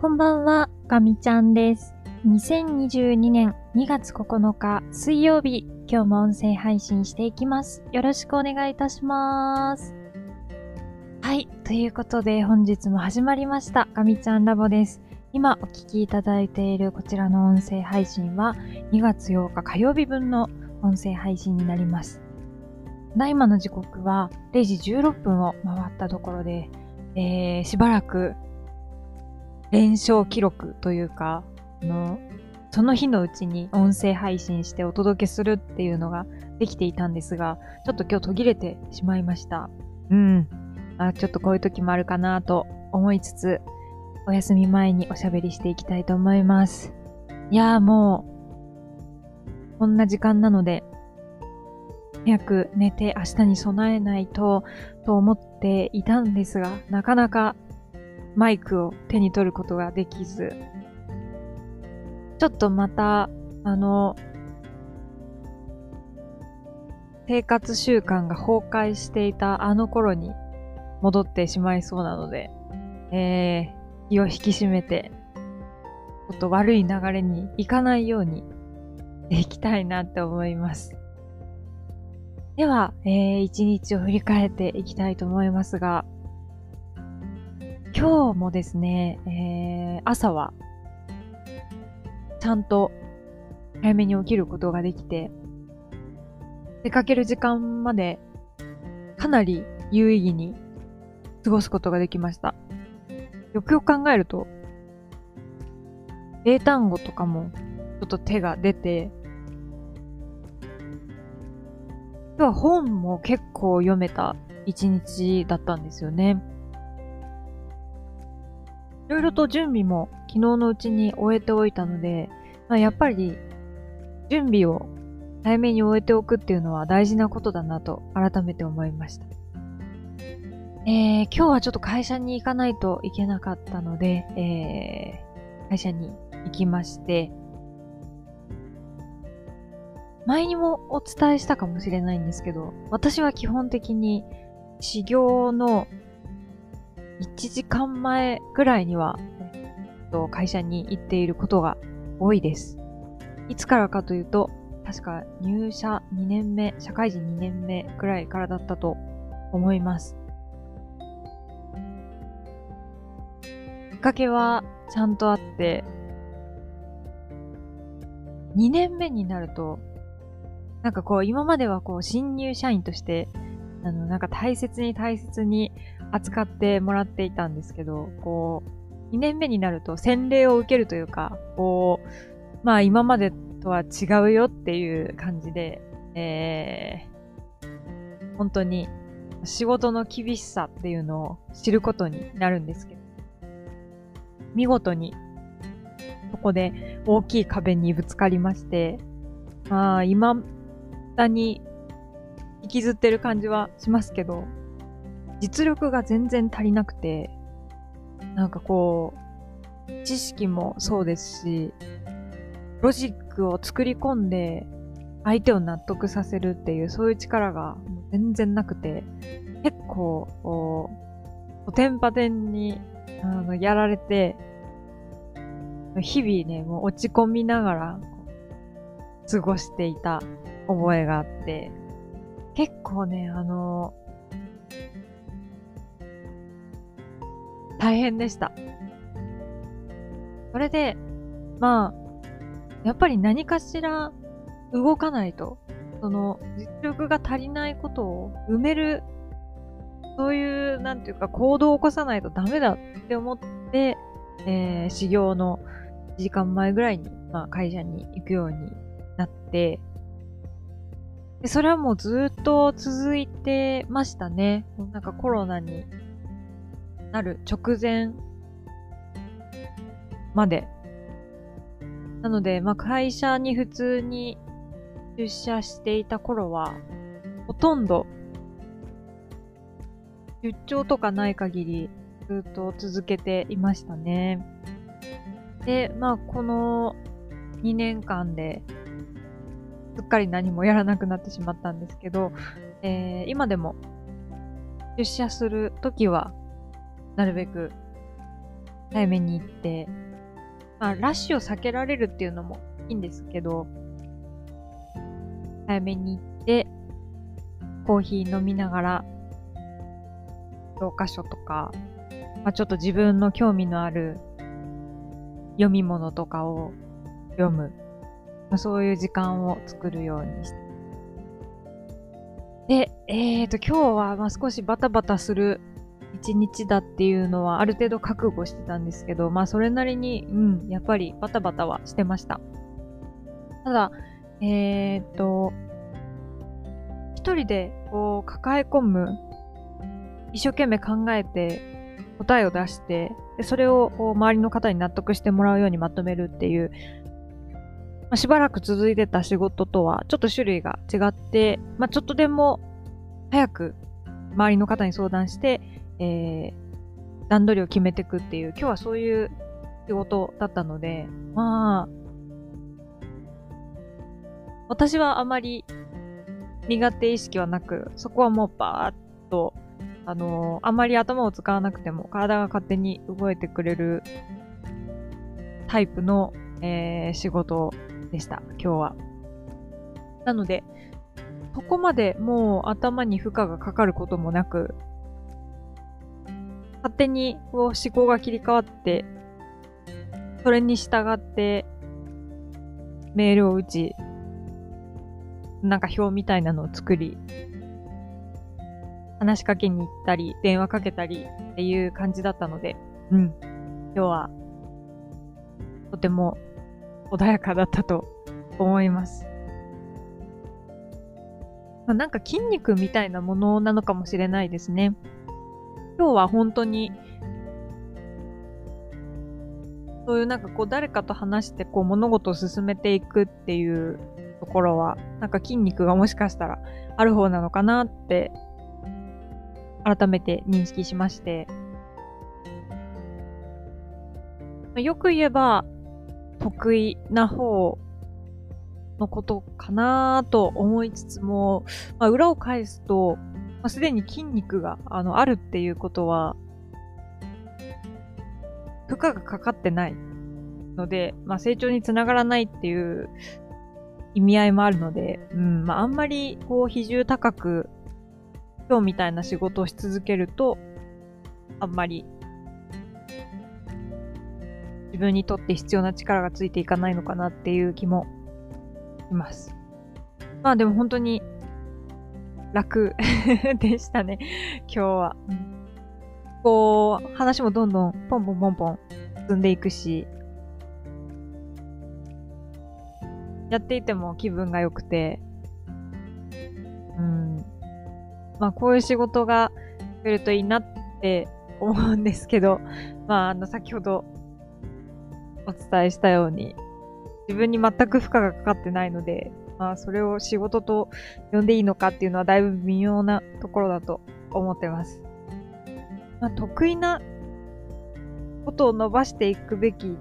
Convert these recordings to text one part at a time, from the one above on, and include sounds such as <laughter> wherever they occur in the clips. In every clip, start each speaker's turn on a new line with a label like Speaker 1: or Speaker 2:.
Speaker 1: こんばんは、ガミちゃんです。2022年2月9日水曜日、今日も音声配信していきます。よろしくお願いいたします。はい、ということで本日も始まりました、ガミちゃんラボです。今お聞きいただいているこちらの音声配信は2月8日火曜日分の音声配信になります。ただいまの時刻は0時16分を回ったところで、えー、しばらく連勝記録というか、あの、その日のうちに音声配信してお届けするっていうのができていたんですが、ちょっと今日途切れてしまいました。うん。あちょっとこういう時もあるかなと思いつつ、お休み前におしゃべりしていきたいと思います。いやーもう、こんな時間なので、早く寝て明日に備えないと、と思っていたんですが、なかなかマイクを手に取ることができず、ちょっとまた、あの、生活習慣が崩壊していたあの頃に戻ってしまいそうなので、えー、気を引き締めて、ちょっと悪い流れに行かないようにしていきたいなって思います。では、えー、一日を振り返っていきたいと思いますが、今日もですね、えー、朝は、ちゃんと早めに起きることができて、出かける時間までかなり有意義に過ごすことができました。よくよく考えると、英単語とかもちょっと手が出て、今日は本も結構読めた一日だったんですよね。いろいろと準備も昨日のうちに終えておいたので、まあ、やっぱり準備を早めに終えておくっていうのは大事なことだなと改めて思いました。えー、今日はちょっと会社に行かないといけなかったので、えー、会社に行きまして、前にもお伝えしたかもしれないんですけど、私は基本的に始業の1時間前ぐらいには、会社に行っていることが多いです。いつからかというと、確か入社2年目、社会人2年目くらいからだったと思います。きっかけはちゃんとあって、2年目になると、なんかこう今まではこう新入社員として、あのなんか大切に大切に扱ってもらっていたんですけど、こう、2年目になると洗礼を受けるというか、こう、まあ今までとは違うよっていう感じで、えー、本当に仕事の厳しさっていうのを知ることになるんですけど、見事にそこで大きい壁にぶつかりまして、まあ今だに引きずってる感じはしますけど、実力が全然足りなくて、なんかこう、知識もそうですし、ロジックを作り込んで相手を納得させるっていうそういう力が全然なくて、結構、こう、おてんぱてんにあのやられて、日々ね、もう落ち込みながら過ごしていた覚えがあって、結構ね、あの、大変でした。それで、まあ、やっぱり何かしら動かないと、その実力が足りないことを埋める、そういう、なんていうか行動を起こさないとダメだって思って、えー、修行の1時間前ぐらいに、まあ、会社に行くようになって、でそれはもうずっと続いてましたね。なんかコロナになる直前まで。なので、まあ、会社に普通に出社していた頃は、ほとんど出張とかない限りずっと続けていましたね。で、まあ、この2年間ですっかり何もやらなくなってしまったんですけど、えー、今でも出社するときは、なるべく早めに行って、まあ、ラッシュを避けられるっていうのもいいんですけど、早めに行って、コーヒー飲みながら、教科書とか、まあ、ちょっと自分の興味のある読み物とかを読む。そういう時間を作るようにして。で、えっ、ー、と、今日はまあ少しバタバタする一日だっていうのはある程度覚悟してたんですけど、まあそれなりに、うん、やっぱりバタバタはしてました。ただ、えっ、ー、と、一人でこう抱え込む、一生懸命考えて答えを出して、でそれをこう周りの方に納得してもらうようにまとめるっていう、まあ、しばらく続いてた仕事とはちょっと種類が違って、まあ、ちょっとでも早く周りの方に相談して、えー、段取りを決めていくっていう、今日はそういう仕事だったので、まあ、私はあまり苦手意識はなく、そこはもうバーッと、あのー、あまり頭を使わなくても体が勝手に動いてくれるタイプの、えー、仕事でした、今日は。なので、そこまでもう頭に負荷がかかることもなく、勝手に思考が切り替わって、それに従ってメールを打ち、なんか表みたいなのを作り、話しかけに行ったり、電話かけたりっていう感じだったので、うん。今日は、とても穏やかだったと思います。まあ、なんか筋肉みたいなものなのかもしれないですね。今日は本当に、そういうなんかこう誰かと話してこう物事を進めていくっていうところは、なんか筋肉がもしかしたらある方なのかなって改めて認識しまして、よく言えば得意な方のことかなと思いつつも、まあ、裏を返すと、まあ、すでに筋肉があのあるっていうことは、負荷がかかってないので、まあ、成長につながらないっていう意味合いもあるので、うん、まあ、あんまりこう比重高く今日みたいな仕事をし続けると、あんまり自分にとって必要な力がついていかないのかなっていう気もします。まあでも本当に楽 <laughs> でしたね、今日は。こう、話もどんどんポンポンポンポン進んでいくし、やっていても気分が良くて、うん。まあこういう仕事が増えるといいなって思うんですけど、まああの先ほどお伝えしたように、自分に全く負荷がかかってないので、まあ、それを仕事と呼んでいいのかっていうのはだいぶ微妙なところだと思ってます。まあ、得意なことを伸ばしていくべき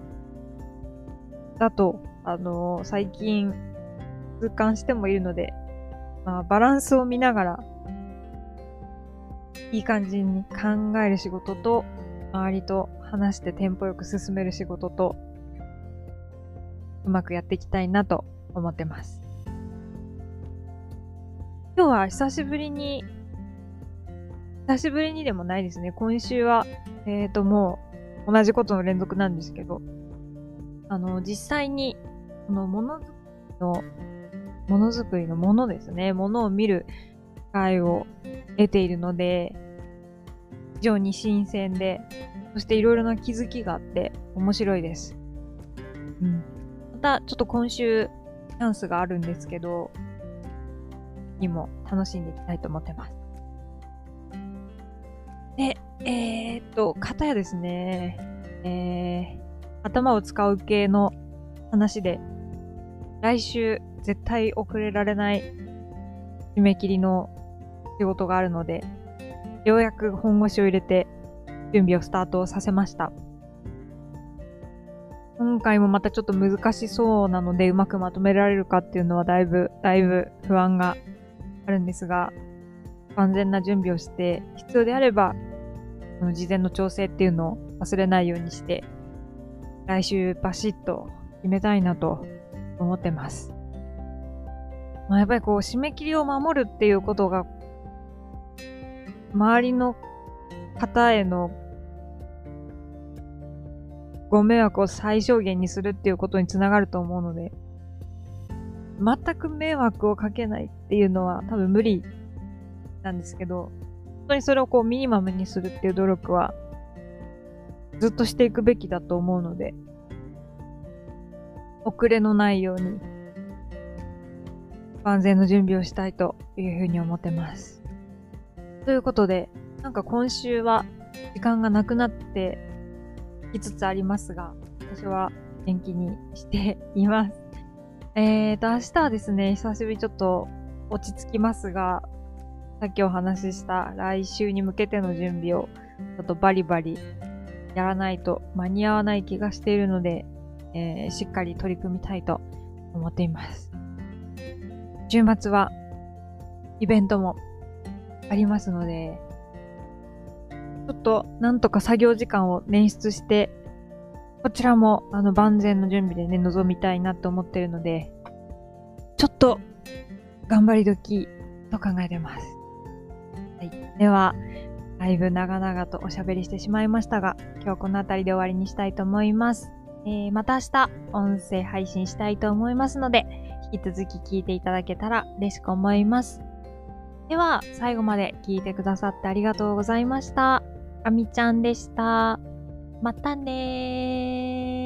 Speaker 1: だと、あのー、最近痛感してもいるので、まあ、バランスを見ながら、いい感じに考える仕事と、周りと話してテンポよく進める仕事と、うまくやっていきたいなと思ってます。今日は久しぶりに、久しぶりにでもないですね。今週は、えっ、ー、ともう同じことの連続なんですけど、あの、実際に、このものづくりの、ものづくりのものですね。ものを見る機会を得ているので、非常に新鮮で、そしていろいろな気づきがあって面白いです。うん。またちょっと今週チャンスがあるんですけど、にも楽しんでいきたいと思ってます。で、えー、っと、方やですね、えー、頭を使う系の話で、来週絶対遅れられない締め切りの仕事があるので、ようやく本腰を入れて準備をスタートさせました。今回もまたちょっと難しそうなので、うまくまとめられるかっていうのはだいぶ、だいぶ不安があるんですが、万全な準備をして、必要であれば、の事前の調整っていうのを忘れないようにして、来週バシッと決めたいなと思ってます。まあ、やっぱりこう、締め切りを守るっていうことが、周りの方へのご迷惑を最小限にするっていうことにつながると思うので、全く迷惑をかけないっていうのは多分無理なんですけど、本当にそれをこうミニマムにするっていう努力はずっとしていくべきだと思うので、遅れのないように万全の準備をしたいというふうに思ってます。ということで、なんか今週は時間がなくなってきつつありますが、私は元気にしています。えーと、明日はですね、久しぶりちょっと落ち着きますが、さっきお話しした来週に向けての準備をちょっとバリバリやらないと間に合わない気がしているので、えー、しっかり取り組みたいと思っています。週末はイベントもありますので、ちょっとなんとか作業時間を捻出して、こちらもあの万全の準備でね、臨みたいなと思ってるので、ちょっと頑張り時と考えてます。はい。では、だいぶ長々とおしゃべりしてしまいましたが、今日この辺りで終わりにしたいと思います。えー、また明日、音声配信したいと思いますので、引き続き聞いていただけたら嬉しく思います。では、最後まで聞いてくださってありがとうございました。あみちゃんでした。またねー。